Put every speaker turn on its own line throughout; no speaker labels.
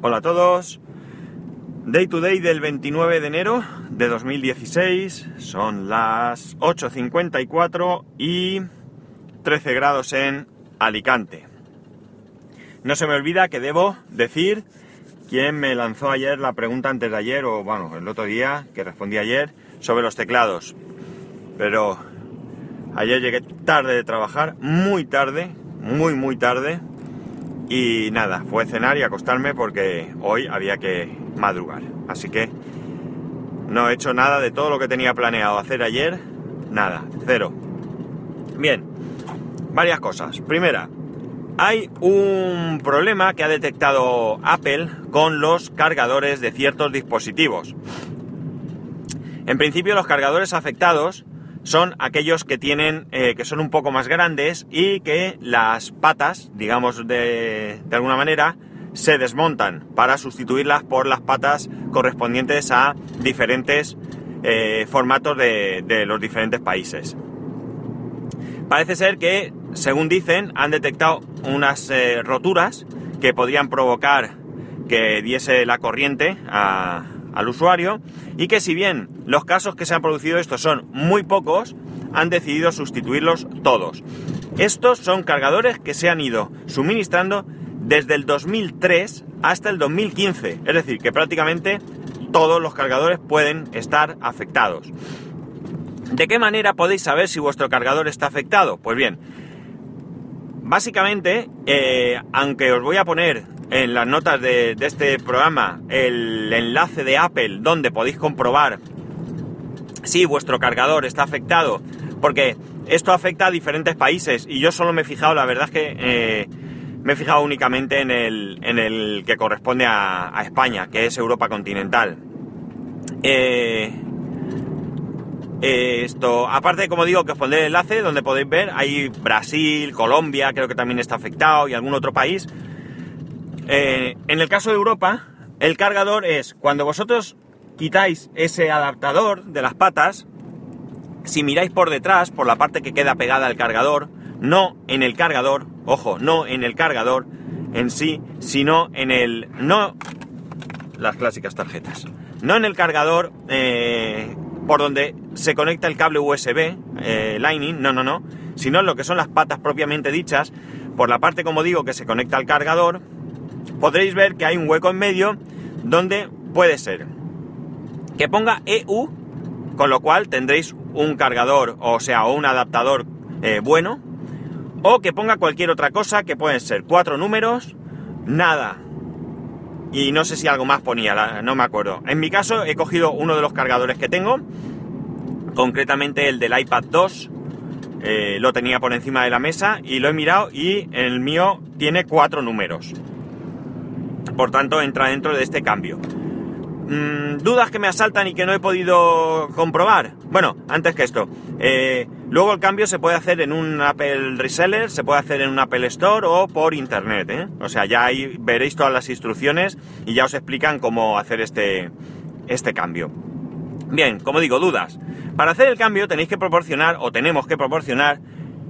Hola a todos. Day to day del 29 de enero de 2016. Son las 8.54 y 13 grados en Alicante. No se me olvida que debo decir quién me lanzó ayer la pregunta antes de ayer, o bueno, el otro día, que respondí ayer, sobre los teclados. Pero ayer llegué tarde de trabajar, muy tarde, muy, muy tarde y nada, fue cenar y acostarme porque hoy había que madrugar. Así que no he hecho nada de todo lo que tenía planeado hacer ayer. Nada, cero. Bien, varias cosas. Primera, hay un problema que ha detectado Apple con los cargadores de ciertos dispositivos. En principio los cargadores afectados son aquellos que tienen, eh, que son un poco más grandes y que las patas, digamos de, alguna manera, se desmontan para sustituirlas por las patas correspondientes a diferentes eh, formatos de, los diferentes países. Parece ser que, según dicen, han detectado unas eh, roturas que podrían provocar que diese la corriente a, al usuario y que si bien los casos que se han producido estos son muy pocos, han decidido sustituirlos todos. Estos son cargadores que se han ido suministrando desde el 2003 hasta el 2015, es decir, que prácticamente todos los cargadores pueden estar afectados. ¿De qué manera podéis saber si vuestro cargador está afectado? Pues bien, básicamente, eh, aunque os voy a poner en las notas de, este programa el enlace de Apple donde podéis comprobar si vuestro cargador está afectado, porque esto afecta a diferentes países y yo solo me he fijado, la verdad es que eh, me he fijado únicamente en el, que corresponde a, España, que es Europa continental. Eh, esto, aparte, como digo, que os pondré el enlace donde podéis ver, hay Brasil, Colombia, creo que también está afectado y algún otro país. Eh, en el caso de Europa, el cargador es cuando vosotros quitáis ese adaptador de las patas, si miráis por detrás, por la parte que queda pegada al cargador, no en el cargador, ojo, no en el cargador en sí, sino en el... no las clásicas tarjetas, no en el cargador eh, por donde se conecta el cable USB, eh, Lightning, no, no, no, sino en lo que son las patas propiamente dichas, por la parte, como digo, que se conecta al cargador, podréis ver que hay un hueco en medio donde puede ser que ponga EU, con lo cual tendréis un cargador, o sea, un adaptador eh, bueno, o que ponga cualquier otra cosa, que pueden ser cuatro números, nada. Y no sé si algo más ponía, no me acuerdo. En mi caso he cogido uno de los cargadores que tengo, concretamente el del iPad 2, eh, lo tenía por encima de la mesa y lo he mirado y el mío tiene cuatro números por tanto entra dentro de este cambio. Mm, ¿Dudas que me asaltan y que no he podido comprobar? Bueno, antes que esto, eh, luego el cambio se puede hacer en un Apple Reseller, se puede hacer en un Apple Store o por Internet, ¿eh? O sea, ya ahí veréis todas las instrucciones y ya os explican cómo hacer este, este cambio. Bien, como digo, dudas. Para hacer el cambio tenéis que proporcionar, o tenemos que proporcionar,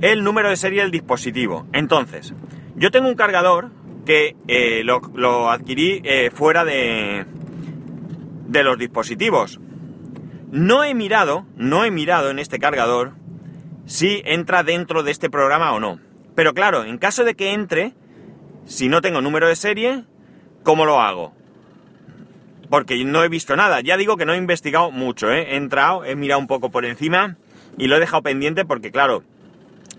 el número de serie del dispositivo. Entonces, yo tengo un cargador que eh, lo, adquirí eh, fuera de, de los dispositivos. No he mirado, no he mirado en este cargador si entra dentro de este programa o no. Pero claro, en caso de que entre, si no tengo número de serie, ¿cómo lo hago? Porque no he visto nada. Ya digo que no he investigado mucho, ¿eh? He entrado, he mirado un poco por encima y lo he dejado pendiente porque, claro,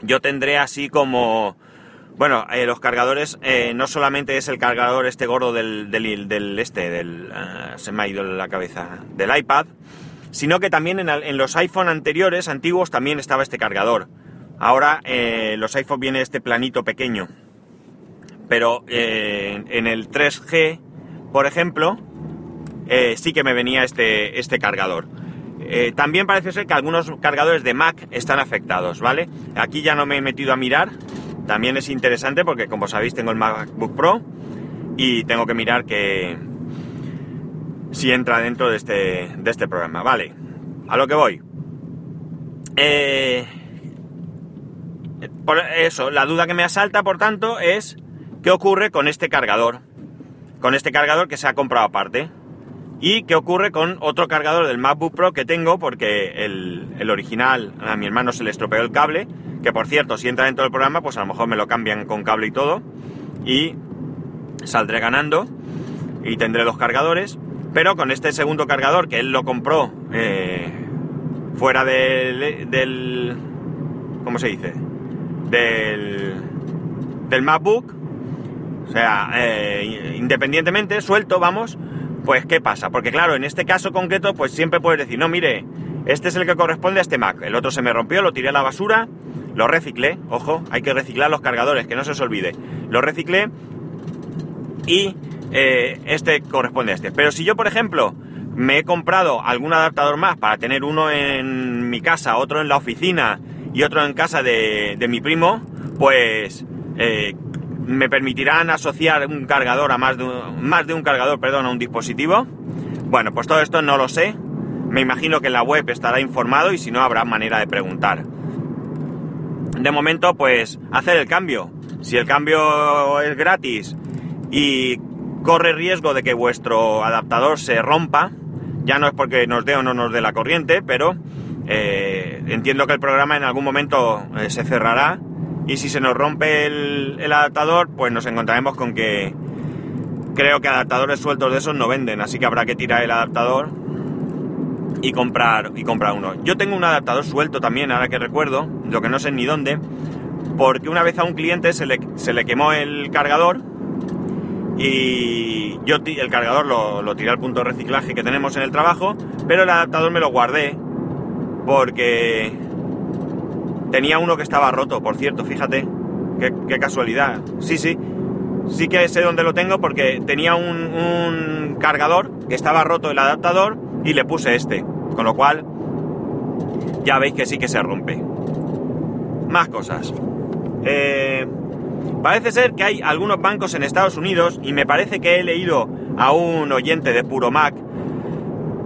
yo tendré así como bueno, eh, los cargadores eh, no solamente es el cargador este gordo del, este, del, ah, se me ha ido la cabeza, del iPad, sino que también en, los iPhone anteriores, antiguos, también estaba este cargador. Ahora eh, los iPhone viene este planito pequeño, pero en el 3G, por ejemplo, sí que me venía este, este cargador. también parece ser que algunos cargadores de Mac están afectados, ¿vale? Aquí ya no me he metido a mirar, también es interesante porque, como sabéis, tengo el MacBook Pro y tengo que mirar que si entra dentro de este, de este programa. Vale, a lo que voy. Eh, por eso, la duda que me asalta, por tanto, es qué ocurre con este cargador. con este cargador que se ha comprado aparte. ¿Y qué ocurre con otro cargador del MacBook Pro que tengo? Porque el, el, original a mi hermano se le estropeó el cable, que por cierto, si entra dentro del programa, pues a lo mejor me lo cambian con cable y todo, y saldré ganando y tendré dos cargadores. Pero con este segundo cargador que él lo compró eh, fuera del, del... ¿Cómo se dice? Del, del MacBook, o sea, eh, independientemente, suelto, vamos, pues ¿qué pasa? Porque claro, en este caso concreto, pues siempre puedes decir, no, mire, este es el que corresponde a este Mac, el otro se me rompió, lo tiré a la basura, lo reciclé, ojo, hay que reciclar los cargadores, que no se os olvide, lo reciclé y eh, este corresponde a este. Pero si yo, por ejemplo, me he comprado algún adaptador más para tener uno en mi casa, otro en la oficina y otro en casa de, de mi primo, pues eh, me permitirán asociar un cargador a más de un, más de un cargador, perdón, a un dispositivo. Bueno, pues todo esto no lo sé. Me imagino que en la web estará informado y si no habrá manera de preguntar. De momento, pues hacer el cambio. Si el cambio es gratis y corre riesgo de que vuestro adaptador se rompa, ya no es porque nos dé o no nos dé la corriente, pero eh, entiendo que el programa en algún momento eh, se cerrará y si se nos rompe el, el, adaptador, pues nos encontraremos con que creo que adaptadores sueltos de esos no venden, así que habrá que tirar el adaptador y comprar, y comprar uno. Yo tengo un adaptador suelto también, ahora que recuerdo, lo que no sé ni dónde, porque una vez a un cliente se le, se le quemó el cargador y yo el cargador lo, lo, tiré al punto de reciclaje que tenemos en el trabajo, pero el adaptador me lo guardé porque tenía uno que estaba roto, por cierto, fíjate, qué, casualidad. Sí, sí, sí que sé dónde lo tengo porque tenía un, cargador que estaba roto el adaptador y le puse este, con lo cual ya veis que sí que se rompe. Más cosas. Eh, Parece ser que hay algunos bancos en Estados Unidos y me parece que he leído a un oyente de Puro Mac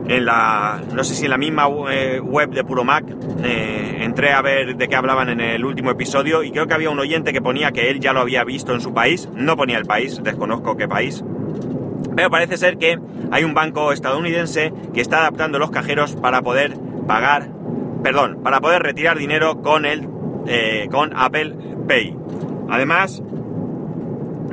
en la, no sé si en la misma eh, web de Puro Mac, eh, entré a ver de qué hablaban en el último episodio y creo que había un oyente que ponía que él ya lo había visto en su país, no ponía el país, desconozco qué país, pero parece ser que hay un banco estadounidense que está adaptando los cajeros para poder pagar, perdón, para poder retirar dinero con el, eh, con Apple Pay. Además,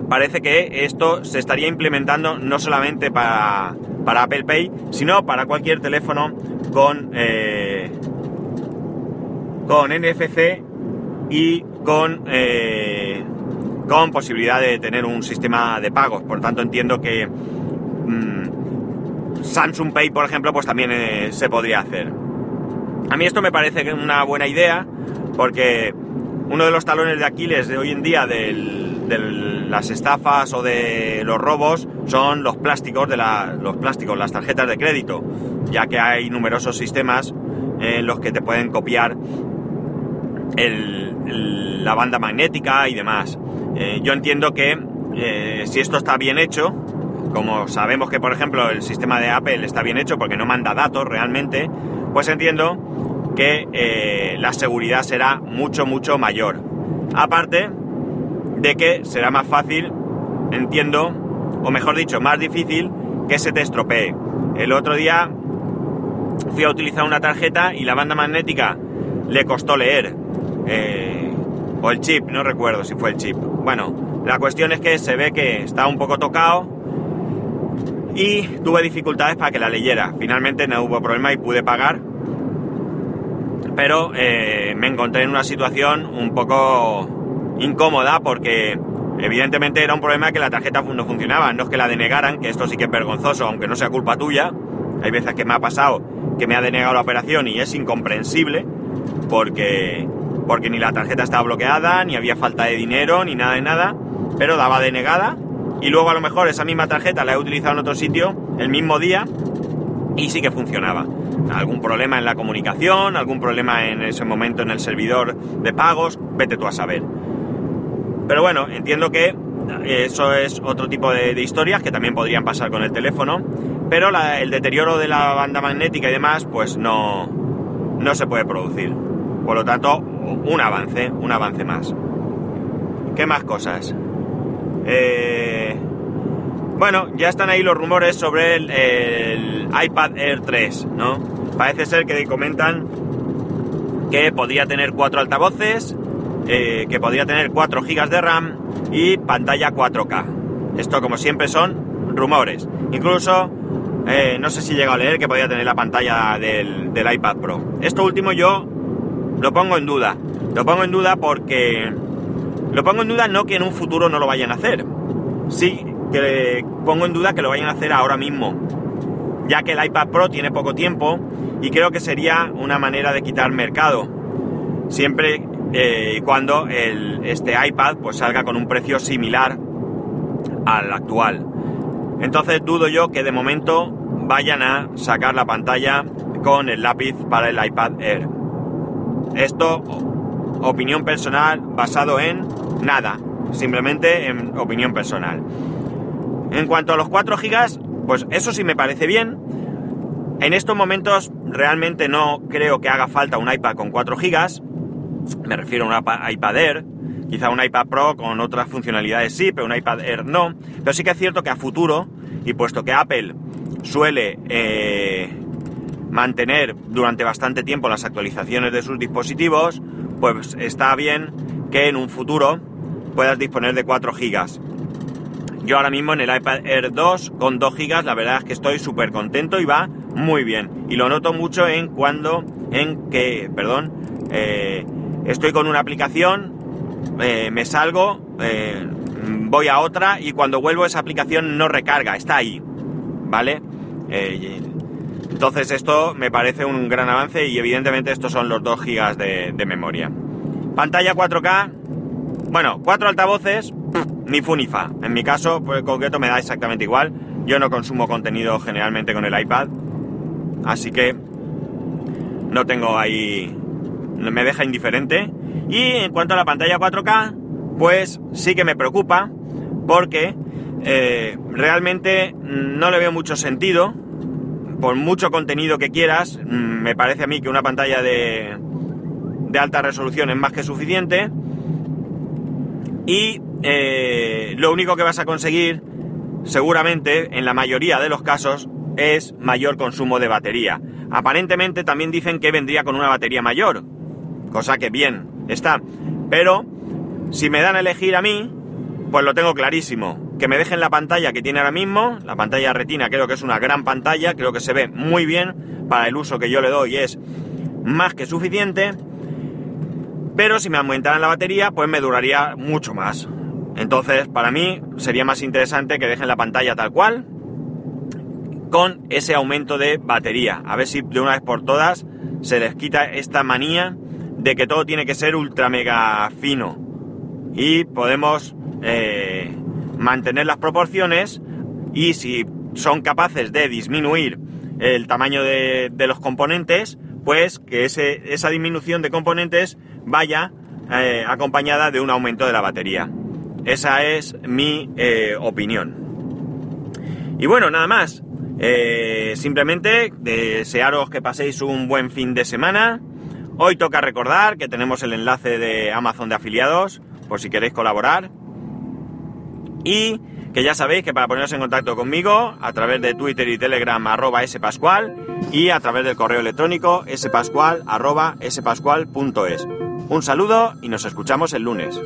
parece que esto se estaría implementando no solamente para, para Apple Pay, sino para cualquier teléfono con, eh, con NFC y con, eh, con posibilidad de tener un sistema de pagos. Por tanto, entiendo que mmm, Samsung Pay, por ejemplo, pues también eh, se podría hacer. A mí esto me parece una buena idea porque uno de los talones de Aquiles de hoy en día de las estafas o de los robos son los plásticos de los plásticos, las tarjetas de crédito, ya que hay numerosos sistemas en los que te pueden copiar la banda magnética y demás. Eh, yo entiendo que eh, si esto está bien hecho, como sabemos que por ejemplo el sistema de Apple está bien hecho porque no manda datos realmente, pues entiendo que eh, la seguridad será mucho, mucho mayor. Aparte de que será más fácil, entiendo, o mejor dicho, más difícil que se te estropee. El otro día fui a utilizar una tarjeta y la banda magnética le costó leer. O el chip, no recuerdo si fue el chip. Bueno, la cuestión es que se ve que está un poco tocado y tuve dificultades para que la leyera. Finalmente no hubo problema y pude pagar pero eh, me encontré en una situación un poco incómoda porque evidentemente era un problema que la tarjeta no funcionaba, no es que la denegaran, que esto sí que es vergonzoso, aunque no sea culpa tuya. Hay veces que me ha pasado que me ha denegado la operación y es incomprensible porque, porque ni la tarjeta estaba bloqueada, ni había falta de dinero, ni nada de nada, pero daba denegada y luego a lo mejor esa misma tarjeta la he utilizado en otro sitio el mismo día y sí que funcionaba algún problema en la comunicación, algún problema en ese momento en el servidor de pagos, vete tú a saber. Pero bueno, entiendo que eso es otro tipo de, historias que también podrían pasar con el teléfono, pero el deterioro de la banda magnética y demás, pues no, no se puede producir. Por lo tanto, un avance, un avance más. ¿Qué más cosas? Eh, Bueno, ya están ahí los rumores sobre el, iPad Air 3, ¿no? Parece ser que comentan que podría tener cuatro altavoces, eh, que podría tener 4 GB de RAM y pantalla 4K. Esto, como siempre, son rumores. Incluso, eh, no sé si llega a leer que podría tener la pantalla del, del iPad Pro. Esto último yo lo pongo en duda. Lo pongo en duda porque... Lo pongo en duda no que en un futuro no lo vayan a hacer. Sí que pongo en duda que lo vayan a hacer ahora mismo. Ya que el iPad Pro tiene poco tiempo y creo que sería una manera de quitar mercado. Siempre eh, y cuando este iPad pues salga con un precio similar al actual. Entonces dudo yo que de momento vayan a sacar la pantalla con el lápiz para el iPad Air. Esto, opinión personal, basado en nada, simplemente en opinión personal. En cuanto a los 4 GB, pues eso sí me parece bien. En estos momentos realmente no creo que haga falta un iPad con 4 GB. Me refiero a un iPad Air. Quizá un iPad Pro con otras funcionalidades sí, pero un iPad Air no. Pero sí que es cierto que a futuro, y puesto que Apple suele eh, mantener durante bastante tiempo las actualizaciones de sus dispositivos, pues está bien que en un futuro puedas disponer de 4 GB. Yo ahora mismo en el iPad Air 2 con 2 GB la verdad es que estoy súper contento y va muy bien. Y lo noto mucho en cuando, en que, perdón, eh, estoy con una aplicación, eh, me salgo, eh, voy a otra y cuando vuelvo esa aplicación no recarga, está ahí, ¿vale? Entonces esto me parece un gran avance y evidentemente estos son los 2 GB de, memoria. Pantalla 4K, bueno, cuatro altavoces, ni fu ni fa. En mi caso, pues concreto me da exactamente igual. Yo no consumo contenido generalmente con el iPad, así que no tengo ahí, me deja indiferente. Y en cuanto a la pantalla 4K, pues sí que me preocupa porque eh, realmente no le veo mucho sentido por mucho contenido que quieras, mm, me parece a mí que una pantalla de, de alta resolución es más que suficiente. Y eh, lo único que vas a conseguir, seguramente, en la mayoría de los casos, es mayor consumo de batería. Aparentemente también dicen que vendría con una batería mayor, cosa que bien está. Pero si me dan a elegir a mí, pues lo tengo clarísimo que me dejen la pantalla que tiene ahora mismo, la pantalla retina creo que es una gran pantalla, creo que se ve muy bien. Para el uso que yo le doy es más que suficiente, pero si me aumentaran la batería pues me duraría mucho más. Entonces para mí sería más interesante que dejen la pantalla tal cual con ese aumento de batería, a ver si de una vez por todas se les quita esta manía de que todo tiene que ser ultra mega fino. Y podemos eh, mantener las proporciones y si son capaces de disminuir el tamaño de, los componentes, pues que ese, esa disminución de componentes vaya eh, acompañada de un aumento de la batería. Esa es mi eh, opinión. Y bueno, nada más. Eh, simplemente desearos que paséis un buen fin de semana. Hoy toca recordar que tenemos el enlace de Amazon de afiliados, por si queréis colaborar. Y que ya sabéis que para poneros en contacto conmigo a través de Twitter y Telegram arroba spascual y a través del correo electrónico spascual arroba spascual.es. Un saludo y nos escuchamos el lunes.